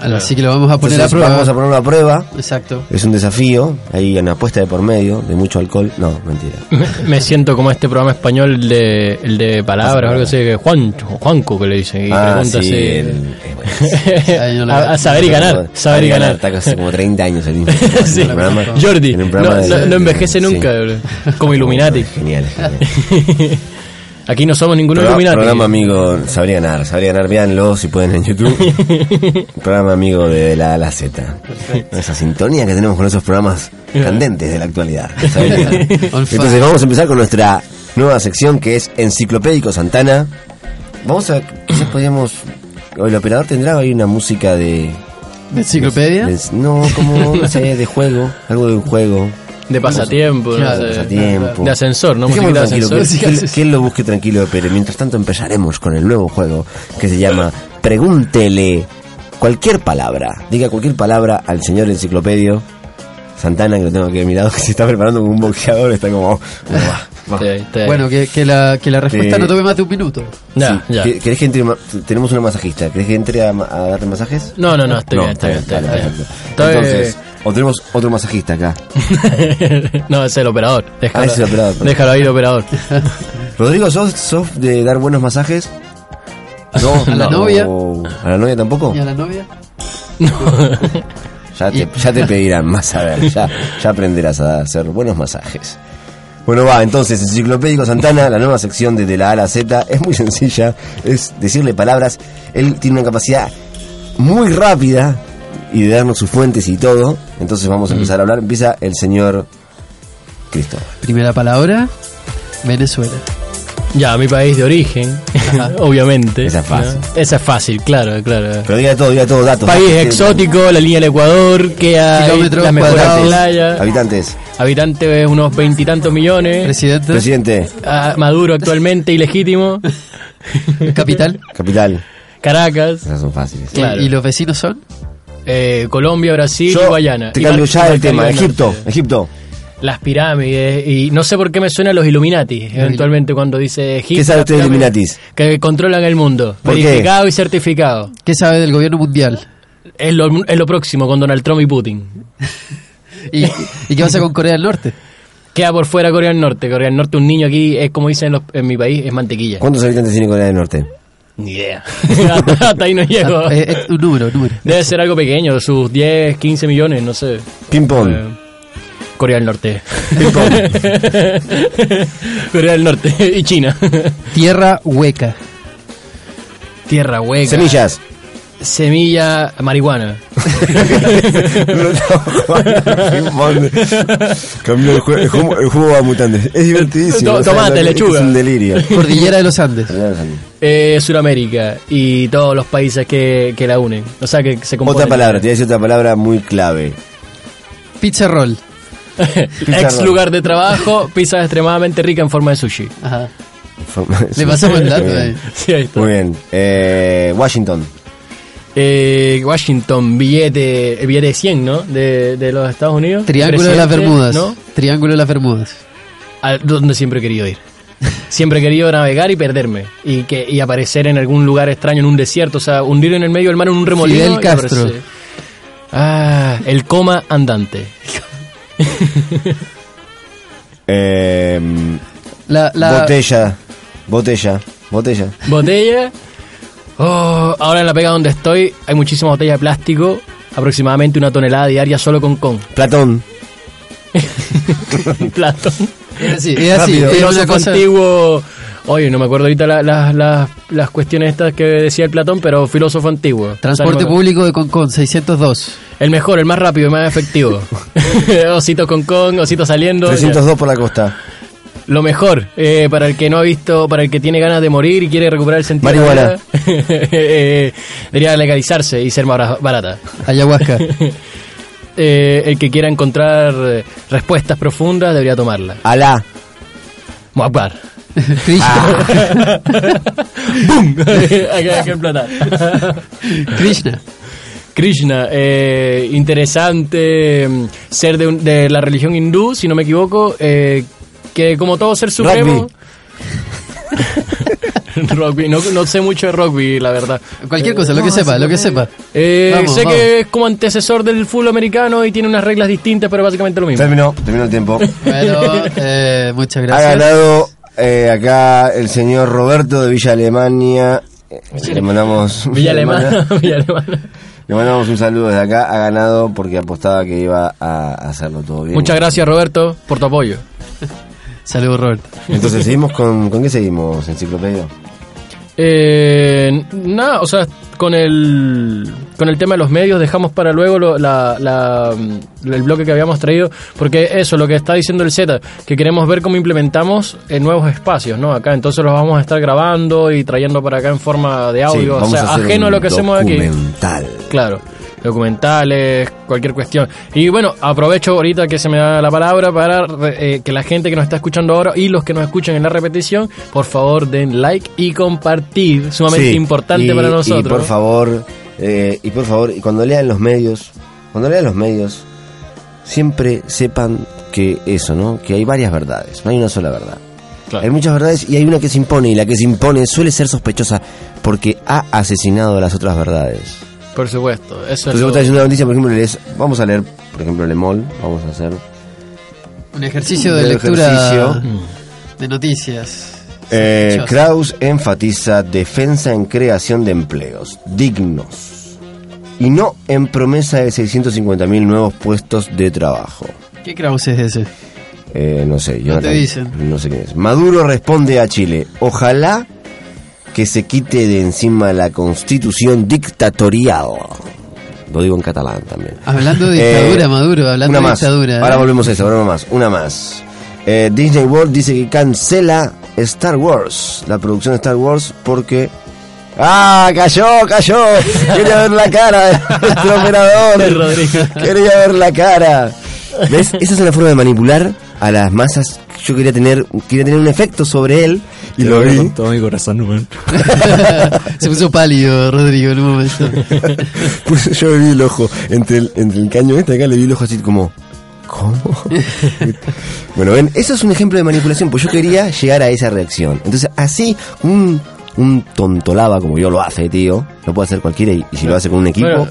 Así que lo vamos a poner Entonces, a prueba. vamos a poner una prueba. Exacto. Es un desafío, hay una apuesta de por medio, de mucho alcohol. No, mentira. Me, me siento como este programa español, de, el de palabras, algo así, que Juan, Juanco que le dicen, y Ah, pregunta sí, así. el- eh, [LAUGHS] no a, a saber y ganar, saber y ganar. Está casi como 30 años el [LAUGHS] mismo. Sí. Programa- Jordi, no, programa de- no- no envejece sí. nunca, bro. como Illuminati. Genial. [LAUGHS] genial. Aquí no somos ninguno Programa, Illuminati. programa amigo, sabría ganar, sabría ganar, véanlo si pueden en YouTube. [LAUGHS] programa amigo de la A la Z. Esa sintonía que tenemos con esos programas candentes de la actualidad. [LAUGHS] Entonces vamos a empezar con nuestra nueva sección que es Enciclopédico Santana. Vamos a, quizás podríamos, el operador tendrá ahí una música de... ¿De enciclopedia? de- no, como, no sé, de juego, algo de un juego. De pasatiempo, no Claro, sé. pasatiempo. De ascensor, ¿no? Dejémoslo de tranquilo, ascensor. que, que que él lo busque tranquilo, pero mientras tanto empezaremos con el nuevo juego que se llama Pregúntele cualquier palabra. Diga cualquier palabra al señor enciclopedio Santana, que lo tengo aquí a mi lado, [LAUGHS] que se está preparando como un boxeador, está como... Sí, está ahí. Bueno, que, que la, que la respuesta Eh, no tome más de un minuto. ya, Sí. ya. ¿Qué- ¿Querés que entre Tenemos una masajista, ¿querés que entre a, a darte masajes? No, no, no, estoy bien, estoy bien, estoy dale, bien. perfecto. Estoy- Entonces, o tenemos otro masajista acá. [LAUGHS] no, es el operador. Déjalo, Ah, es el operador, perdón. déjalo ahí, el operador. [LAUGHS] Rodrigo, ¿sos, sos de dar buenos masajes? No, [LAUGHS] ¿A la no. novia? ¿A la novia tampoco? ¿Y a la novia? Ya te, ya te pedirán más a ver, ya, ya aprenderás a hacer buenos masajes. Bueno, va, entonces, Enciclopédico Santana, la nueva sección de, de la A a la Z, es muy sencilla, es decirle palabras. Él tiene una capacidad muy rápida y de darnos sus fuentes y todo. Entonces vamos a empezar a hablar. Empieza el señor Cristóbal. Primera palabra, Venezuela. Ya, mi país de origen, [LAUGHS] obviamente. Esa es fácil. ¿no? Esa es fácil, claro, claro. Pero diga todo, diga todo, datos. País datos. exótico, la línea del Ecuador, que hay Kilómetros las mejores cuadrados. playas, Habitantes. habitantes unos veintitantos millones, Presidente, Presidente. ah, Maduro actualmente ilegítimo, capital. Capital. Caracas, Esas son fáciles. Claro. ¿Y los vecinos son? Eh, Colombia, Brasil Yo y Guayana. te Y cambio ya y el tema. Egipto, Norte. Egipto. Las pirámides, y no sé por qué me suena los Illuminati, eventualmente cuando dice Egipto. ¿Qué sabe usted de Illuminatis? Que controlan el mundo, ¿Por qué? verificado y certificado. ¿Qué sabe del gobierno mundial? Es lo, es lo próximo con Donald Trump y Putin. [LAUGHS] ¿Y, y qué pasa con Corea del Norte? Queda por fuera Corea del Norte. Corea del Norte, un niño aquí, es como dicen los- en mi país, es mantequilla. ¿Cuántos habitantes tiene Corea del Norte? Ni idea. [LAUGHS] hasta, ahí no llego. Ah, eh, eh, un número, un número. Debe ser algo pequeño, sus 10, 15 millones, no sé. Ping pong. Eh, Corea del Norte. [LAUGHS] Corea del Norte y China. Tierra hueca. Tierra hueca. Semillas. Semilla marihuana. [LAUGHS] Cambió el, el juego, el juego a mutantes. Es divertidísimo. To- o sea, tomate, lechuga. Es un delirio. Cordillera de los Andes. Eh, Suramérica y todos los países que, que la unen. O sea, que se componen. Otra palabra, te voy a decir otra palabra muy clave. Pizza roll. Ex lugar de trabajo, pizza extremadamente rica en forma de sushi. Ajá. Forma- Le pasamos el dato ahí. Sí, ahí está. Muy bien. Eh, Washington. Eh, Washington, billete, el billete de 100, ¿no? De, de los Estados Unidos. Triángulo de las Bermudas. ¿no? Triángulo de las Bermudas. A donde siempre he querido ir. Siempre he querido navegar y perderme. Y que y aparecer en algún lugar extraño, en un desierto. O sea, hundir en el medio del mar en un remolino. Fidel Castro. Ah, el coma andante. [LAUGHS] Eh, La, la, Botella. Botella. Botella. Botella. Oh, ahora en la pega donde estoy hay muchísimas botellas de plástico. Aproximadamente una tonelada diaria solo con con. Platón. [LAUGHS] Platón. Es así, es Filósofo antiguo Oye, no me acuerdo ahorita la- la- la- las cuestiones estas que decía el Platón, pero filósofo antiguo. Transporte público de Concon, 602. El mejor, el más rápido y más efectivo. [LAUGHS] [LAUGHS] osito con con, osito saliendo. 302 por la costa. Lo mejor, eh, para el que no ha visto, para el que tiene ganas de morir y quiere recuperar el sentido Marihuana. de [LAUGHS] eh, debería legalizarse y ser más bara- barata. Ayahuasca. [LAUGHS] Eh, el que quiera encontrar respuestas profundas debería tomarla. Alá. Muakbar. Krishna. [LAUGHS] ¡Bum! Hay que explotar. Krishna. Krishna, eh, interesante mm, ser de, un- de la religión hindú, si no me equivoco, eh, que como todo ser supremo... [LAUGHS] Rugby, no, no sé mucho de rugby, la verdad. Cualquier cosa, lo que sepa, lo que sepa. Eh, Vamos, sé vamos. que es como antecesor del fútbol americano y tiene unas reglas distintas, pero básicamente lo mismo. Terminó, terminó el tiempo. Bueno, [LAUGHS] eh, muchas Ha gracias. ganado eh, acá el señor Roberto de Villa Alemania. Eh, Le mandamos Villa [LAUGHS] Alemana, Villa Alemana. Le mandamos un saludo desde acá. Ha ganado porque apostaba que iba a hacerlo todo bien. Muchas gracias, Roberto, por tu apoyo. Saludos, Robert. Entonces, ¿seguimos con, con qué seguimos, enciclopedia? Eh, nada, o sea, con el con el tema de los medios dejamos para luego lo- la, la- el bloque que habíamos traído, porque eso, lo que está diciendo el Z, que queremos ver cómo implementamos en nuevos espacios, ¿no? Acá, entonces los vamos a estar grabando y trayendo para acá en forma de Sí, audio, o sea, ajeno a lo que hacemos aquí. Claro, documentales, cualquier cuestión. Y bueno, aprovecho ahorita que se me da la palabra para eh, que la gente que nos está escuchando ahora y los que nos escuchan en la repetición, por favor den like y compartir, sumamente Sí, importante y- para nosotros. Y por favor, eh, y por favor, y cuando lean los medios, cuando lean los medios, siempre sepan que eso, ¿no? Que hay varias verdades, no hay una sola verdad. Claro. Hay muchas verdades y hay una que se impone y la que se impone suele ser sospechosa porque ha asesinado a las otras verdades. Por supuesto, eso es lo- estás una noticia, por ejemplo, lees, vamos a leer, por ejemplo, Le Mol, vamos a hacer Un ejercicio de Un lectura ejercicio. de noticias. Eh. Kraus enfatiza defensa en creación de empleos dignos y no en promesa de 650.000 nuevos puestos de trabajo. ¿Qué Kraus es ese? Eh, no sé, No te dicen. No sé quién es. Maduro responde a Chile, ojalá que se quite de encima la constitución dictatorial. Lo digo en catalán también. Hablando de [LAUGHS] dictadura, Eh, Maduro, hablando una de más. dictadura. Ahora ¿eh? volvemos a eso, ahora más. Una más. Eh, Disney World dice que cancela Star Wars, la producción de Star Wars, porque. ¡Ah! ¡Cayó! ¡Cayó! Quería ver la cara de [LAUGHS] nuestro operador. Rodrigo. Quería ver la cara. ¿Ves? Esa es una forma de manipular a las masas. Yo quería tener, quería tener un efecto sobre él y lo vi. Con todo mi corazón, weón. [LAUGHS] Se puso pálido, Rodrigo, en un momento. [LAUGHS] Pues yo le vi el ojo entre el, entre el caño este acá, le vi el ojo así como. ¿Cómo? [LAUGHS] bueno, ven, eso es un ejemplo de manipulación, pues yo quería llegar a esa reacción. Entonces, así, un, un tontolaba como yo lo hace, tío, lo puede hacer cualquiera y, y si lo hace con un equipo, Bueno,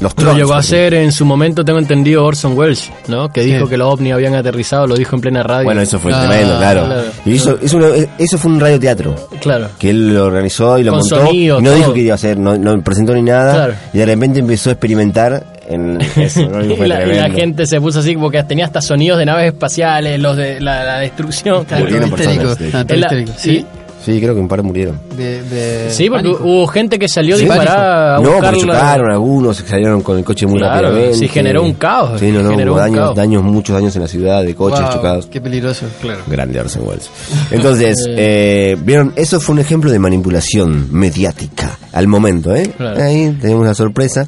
los Lo llegó a hacer en su momento, tengo entendido, Orson Welles, ¿no? Que dijo Sí. que los ovnis habían aterrizado, lo dijo en plena radio. Bueno, eso fue Ah, tremendo, claro. claro. Y eso, eso, eso fue un radioteatro. Claro. que él lo organizó y lo Con montó sonido, y no todo. dijo que iba a hacer, no, no presentó ni nada Claro. y de repente empezó a experimentar en [LAUGHS] eso, ¿no? Y la, y la tremendo. gente se puso así porque tenía hasta sonidos de naves espaciales, los de la, la destrucción. Claro. Personas, sí. Todo la- sí. ¿Sí? Creo que un par murieron. De, de Sí, porque pánico. hubo gente que salió ¿Sí? disparada a no, buscar porque la- chocaron algunos, salieron con el coche muy Claro, rápidamente. sí, generó un caos, Sí, no, no, generó hubo un daños, caos. daños, muchos daños en la ciudad de coches Wow, chocados. Qué peligroso. Claro. Grande Orson Welles. Entonces, [LAUGHS] eh, vieron, eso fue un ejemplo de manipulación mediática al momento, ¿eh? Claro. Ahí tenemos la sorpresa.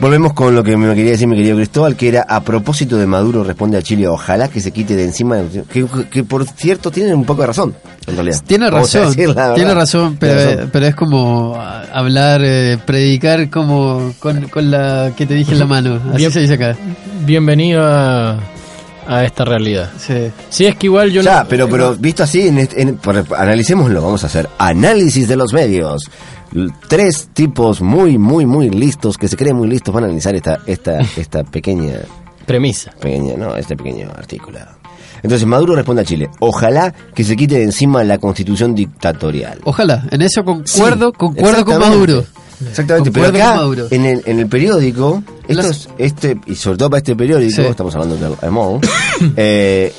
Volvemos con lo que me quería decir mi querido Cristóbal, que era a propósito de Maduro responde a Chile, ojalá que se quite de encima, que, que por cierto tienen un poco de razón, en realidad. Tiene razón, tiene razón, pero, Tiene razón. pero es como hablar, eh, predicar como con, con la que te dije en la mano. Así Bien. se dice acá. Bienvenido a, a esta realidad. Sí. Sí, es que igual yo Ya, no... pero, pero visto así, en en- por- analicémoslo, vamos a hacer análisis de los medios. Tres tipos muy, muy, muy listos, que se creen muy listos, van a analizar esta, esta, [LAUGHS] esta pequeña, Premisa. pequeña, no, este pequeño artículo. Entonces Maduro responde a Chile, ojalá que se quite de encima la constitución dictatorial. Ojalá, en eso concuerdo, Sí, concuerdo con. Maduro. Exactamente, pero acá, Maduro. en el, en el periódico, esto Los- es- este, y sobre todo para este periódico, Sí. estamos hablando de Monde, [COUGHS] eh,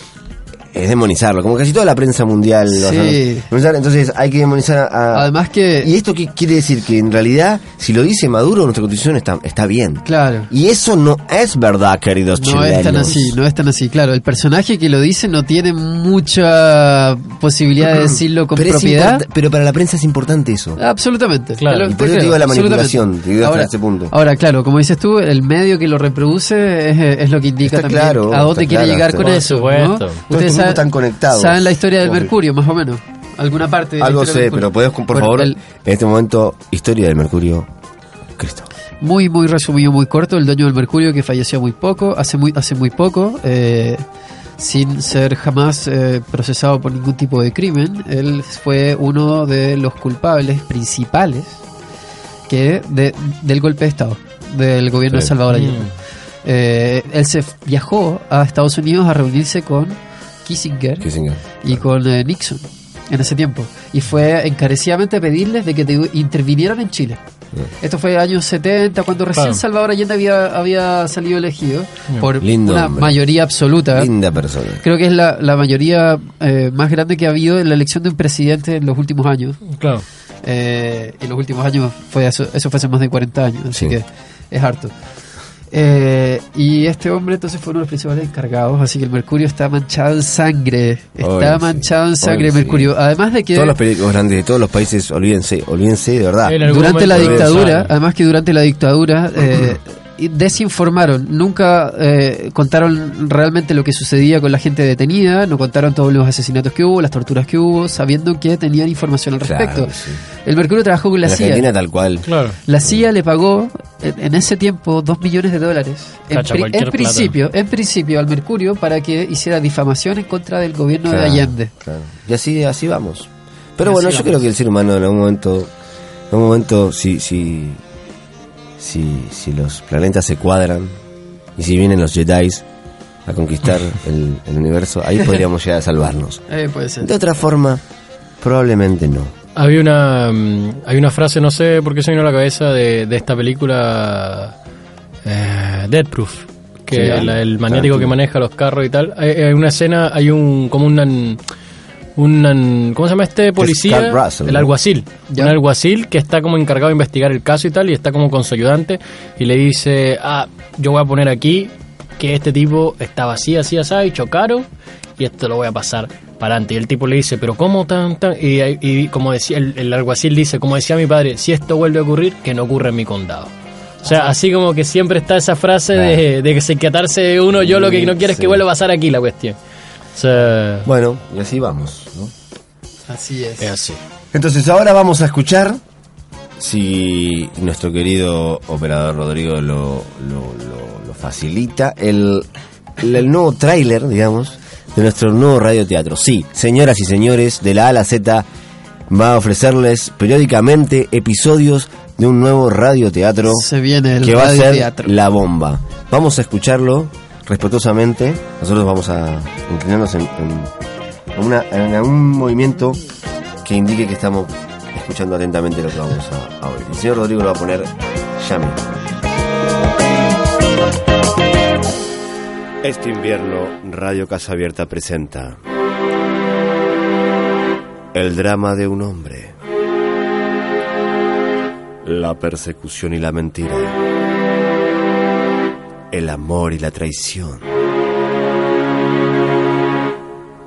es demonizarlo, como casi toda la prensa mundial. lo Sí. Entonces hay que demonizar a... Además que- ¿Y esto qué quiere decir? Que en realidad, si lo dice Maduro, nuestra constitución está, está bien. Claro. Y eso no es verdad, queridos No chilenos. es tan así, no es tan así. Claro, el personaje que lo dice no tiene mucha posibilidad de decirlo con pero, propiedad. pero para la prensa es importante eso. Absolutamente. Claro. Y por eso te digo la absolutamente. manipulación, te digo hasta ahora, ese punto. Ahora, claro, como dices tú, el medio que lo reproduce es, es lo que indica Está también claro, a dónde quiere claro, llegar con eso. Por ¿no? supuesto. Saben- están conectados. Saben la historia del Obvio. Mercurio, más o menos. Alguna parte de la Algo del sé, pero podés, por Bueno, favor, el- en este momento, historia del Mercurio, Cristo. muy muy resumido muy corto el dueño del Mercurio que falleció muy poco hace muy hace muy poco eh, sin ser jamás eh, procesado por ningún tipo de crimen él fue uno de los culpables principales que de- del golpe de estado del gobierno de. Salvador Allende Mm. Eh, él se viajó a Estados Unidos a reunirse con Kissinger Kissinger. y con eh, Nixon en ese tiempo. Y fue encarecidamente pedirles de que te- intervinieran en Chile. Esto fue años 70, cuando recién Claro. Salvador Allende había, había salido elegido por Lindo una hombre. mayoría absoluta. Linda persona. Creo que es la, la mayoría eh, más grande que ha habido en la elección de un presidente en los últimos años. Claro. Eh, y los últimos años, fue eso, eso fue hace más de 40 años, así Sí. que es harto. Eh, y este hombre entonces fue uno de los principales encargados, así que el Mercurio está manchado en sangre. Está sí. manchado en sangre sí. Mercurio. Además de que Todos los periódicos grandes de todos los países, olvídense, olvídense de verdad. Durante la dictadura, además que durante la dictadura eh, [CLEARS THROAT] desinformaron, nunca eh, contaron realmente lo que sucedía con la gente detenida, no contaron todos los asesinatos que hubo, las torturas que hubo, sabiendo que tenían información al respecto. Claro, sí. El Mercurio trabajó con la En CIA. Argentina tal cual. Claro. La CIA le pagó en, en ese tiempo dos millones de dólares. En, Cacha, principio, en principio al Mercurio para que hiciera difamación en contra del gobierno Claro, de Allende. claro. Y así, así vamos. Pero bueno, yo vamos. creo que el ser humano en algún momento, en algún momento, si, si, si, si los planetas se cuadran y si vienen los Jedi a conquistar [LAUGHS] el, el universo, ahí podríamos llegar a salvarnos. [LAUGHS] Eh, puede ser. De otra forma, probablemente no. Había una, mm, hay una frase, no sé por qué se vino a la cabeza, de, de esta película eh, Dead Proof, que Sí, la- el claro, maniático tú. que maneja los carros y tal. Hay, hay una escena, hay un como un un ¿cómo se llama este policía? Russell, el alguacil. Ya. Un alguacil que está como encargado de investigar el caso y tal, y está como con su ayudante, y le dice, ah, yo voy a poner aquí que este tipo estaba así, así, así, y chocaron, y esto lo voy a pasar para adelante. Y el tipo le dice, pero ¿cómo tan, tan? Y, y como decía, el, el alguacil dice, como decía mi padre, si esto vuelve a ocurrir, que no ocurra en mi condado. O sea, así como que siempre está esa frase de, de que se quitarse uno, yo lo que no quiero es que vuelva a pasar aquí la cuestión. Bueno, y así vamos. ¿no? Así es. es así. Entonces ahora vamos a escuchar, si nuestro querido operador Rodrigo lo, lo, lo- lo facilita, el, el, nuevo tráiler, digamos, de nuestro nuevo radioteatro. Sí, señoras y señores, de la A a la Z va a ofrecerles periódicamente episodios de un nuevo radioteatro Se viene el que va a ser la bomba. Vamos a escucharlo respetuosamente. Nosotros vamos a inclinarnos en, en- algún movimiento que indique que estamos escuchando atentamente lo que vamos a, a oír. El señor Rodrigo lo va a poner ya. Este invierno, Radio Casa Abierta presenta El drama de un hombre. La persecución y la mentira. El amor y la traición.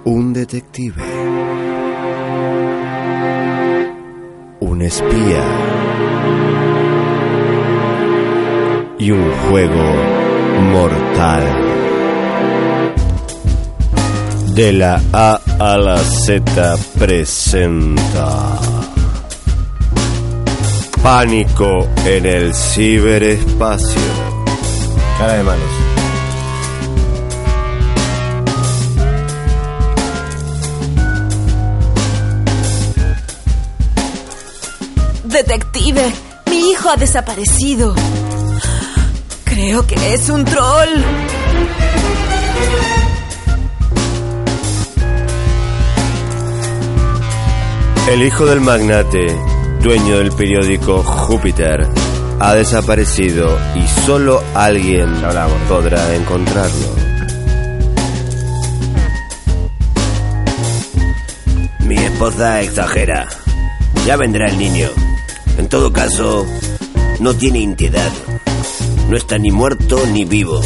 Un detective. Un espía. Y un juego mortal. De la A a la Z presenta. Pánico en el ciberespacio. Cara de manos. Detective, mi hijo ha desaparecido. Creo que es un troll. El hijo del magnate, dueño del periódico Júpiter, ha desaparecido y solo alguien podrá encontrarlo. esposa exagera. Ya vendrá el niño. En todo caso, no tiene intimidad. No está ni muerto ni vivo.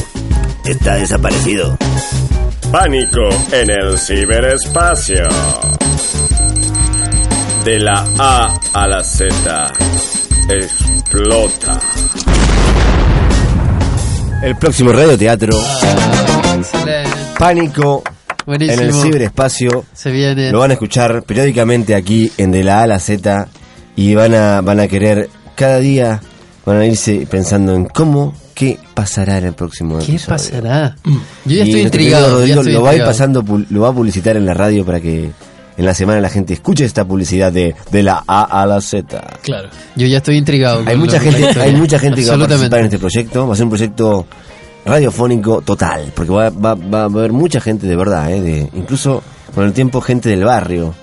Está desaparecido. Pánico en el ciberespacio. De la A a la Z. Explota. El próximo radioteatro. Pánico Buenísimo. en el ciberespacio. Se viene. Lo van a escuchar periódicamente aquí en De la A a la Z y van a, van a querer cada día, van a irse pensando en cómo, qué pasará en el próximo ¿Qué episodio. pasará? Yo ya Y estoy intrigado. ya Rodrigo estoy lo va a ir intrigado. pasando, pu- lo va a publicitar en la radio para que en la semana la gente escuche esta publicidad de, de la A a la Z. Claro. Yo ya estoy intrigado. Hay mucha lo- gente, hay mucha gente que va a participar en este proyecto. Va a ser un proyecto radiofónico total, porque va, va, va a haber mucha gente de verdad, ¿eh? de, incluso con el tiempo gente del barrio,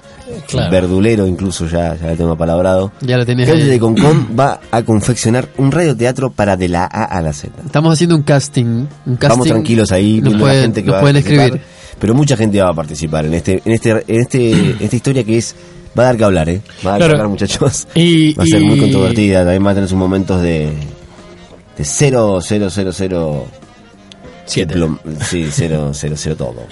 Claro. verdulero incluso ya, ya el tema palabrado. Ya lo tenés Gente de Concon [CLEARS THROAT] va a confeccionar un radioteatro para de la A a la Z. Estamos haciendo un casting. Un casting. Vamos tranquilos ahí, Nos viendo la pueden, gente que nos va a pueden escribir. Pero mucha gente va a participar en este, en este, en este, en esta historia que es va a dar que hablar, eh. Va a dar Claro. que hablar, muchachos. Y- va a ser y- muy controvertida. También va a tener sus momentos de de cero, cero, cero, cero. Siete. Sí, cero, cero, cero todo.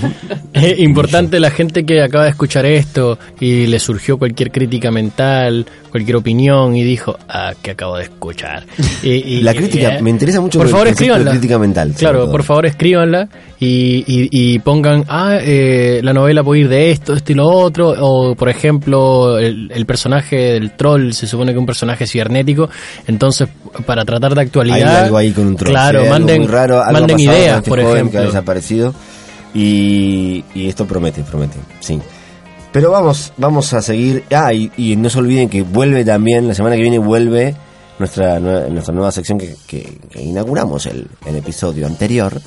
[LAUGHS] Es importante la gente que acaba de escuchar esto y le surgió cualquier crítica mental, cualquier opinión y dijo, ah, que acabo de escuchar. [LAUGHS] Y, y- La crítica, eh, me interesa mucho Por favor, escríbanla. crítica mental, sobre Claro, por favor, escríbanla y, y, y pongan, ah, eh, la novela puede ir de esto, esto y lo otro. O, por ejemplo, el, el personaje del troll se supone que es un personaje cibernético. Entonces, para tratar de Hay actualidad. algo ahí con un troll. Claro, sí, hay algo manden, raro, algo manden ideas, este por joven que ha ejemplo. desaparecido. Y, y esto promete, promete, sí. Pero vamos, vamos a seguir. Ah, y, y no se olviden que vuelve también, la semana que viene vuelve nuestra, nue- nuestra nueva sección que, que- que inauguramos el, el episodio anterior,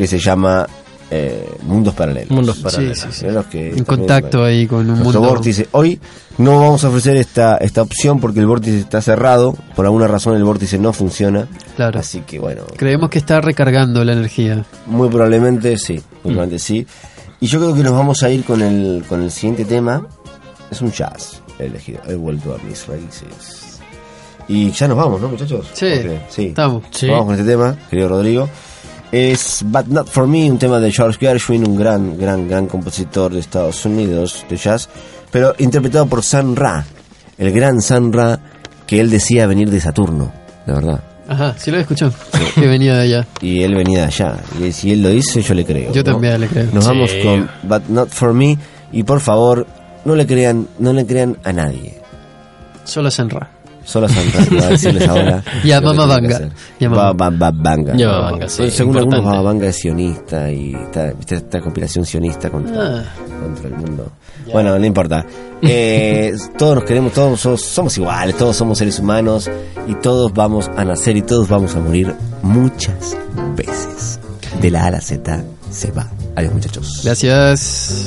que se llama eh, Mundos Paralelos. Mundos paralelos. Sí, sí, sí. Son los que En contacto ahí con un nuestro mundo. vórtice. Hoy no vamos a ofrecer esta, esta opción porque el vórtice está cerrado. Por alguna razón el vórtice no funciona. Claro. Así que bueno, Creemos que está recargando la energía. muy probablemente sí, muy probablemente sí. Y yo creo que nos vamos a ir con el, con el siguiente tema. Es un jazz he elegido. He vuelto a mis raíces. Y ya nos vamos, ¿no, muchachos? Sí, sí. estamos. Sí. Vamos con este tema, querido Rodrigo. Es But Not For Me, un tema de Charles Gershwin, un gran, gran, gran compositor de Estados Unidos de jazz, pero interpretado por San Ra, el gran San Ra que él decía venir de Saturno, de verdad. Ajá, sí lo he escuchado. Que venía de allá. Y él venía de allá. Y si él lo dice, yo le creo. Yo ¿no? también le creo. Nos Sí. vamos con But Not For Me. Y por favor, no le crean, no le crean a nadie. Solo Senra. Solo Santa a decirles ahora. Y a Mama Banga. Y a Mama- Ba- ba- ba- Banga. Y a Mama Banga, sí, Según algunos. Baba Banga es sionista y está, ¿viste? esta conspiración sionista contra, Ah. contra el mundo. Bueno, no importa. Eh, [LAUGHS] todos nos queremos, todos somos, somos iguales, todos somos seres humanos y todos vamos a nacer y todos vamos a morir muchas veces. De la A a la Z se va. Adiós, muchachos. Gracias.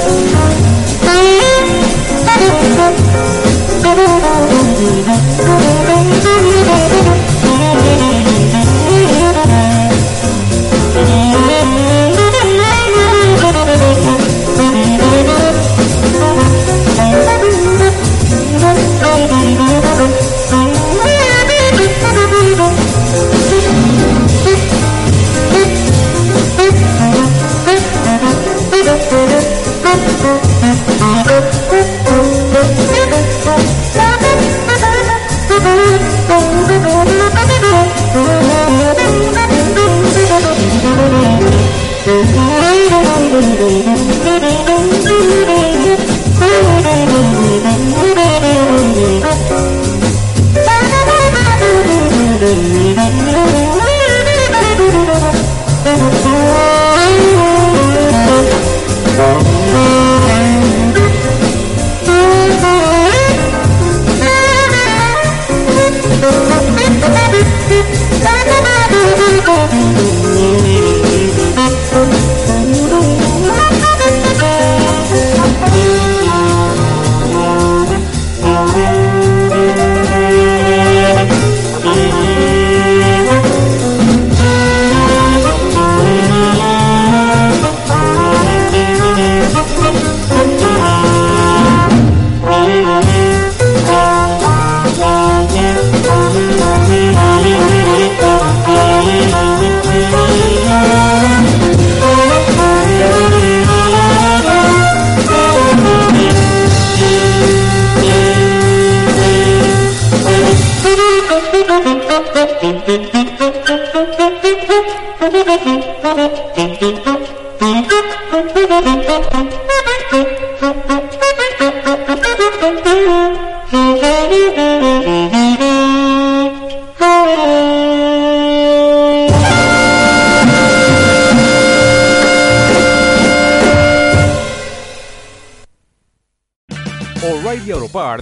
Thank you. O'Reilly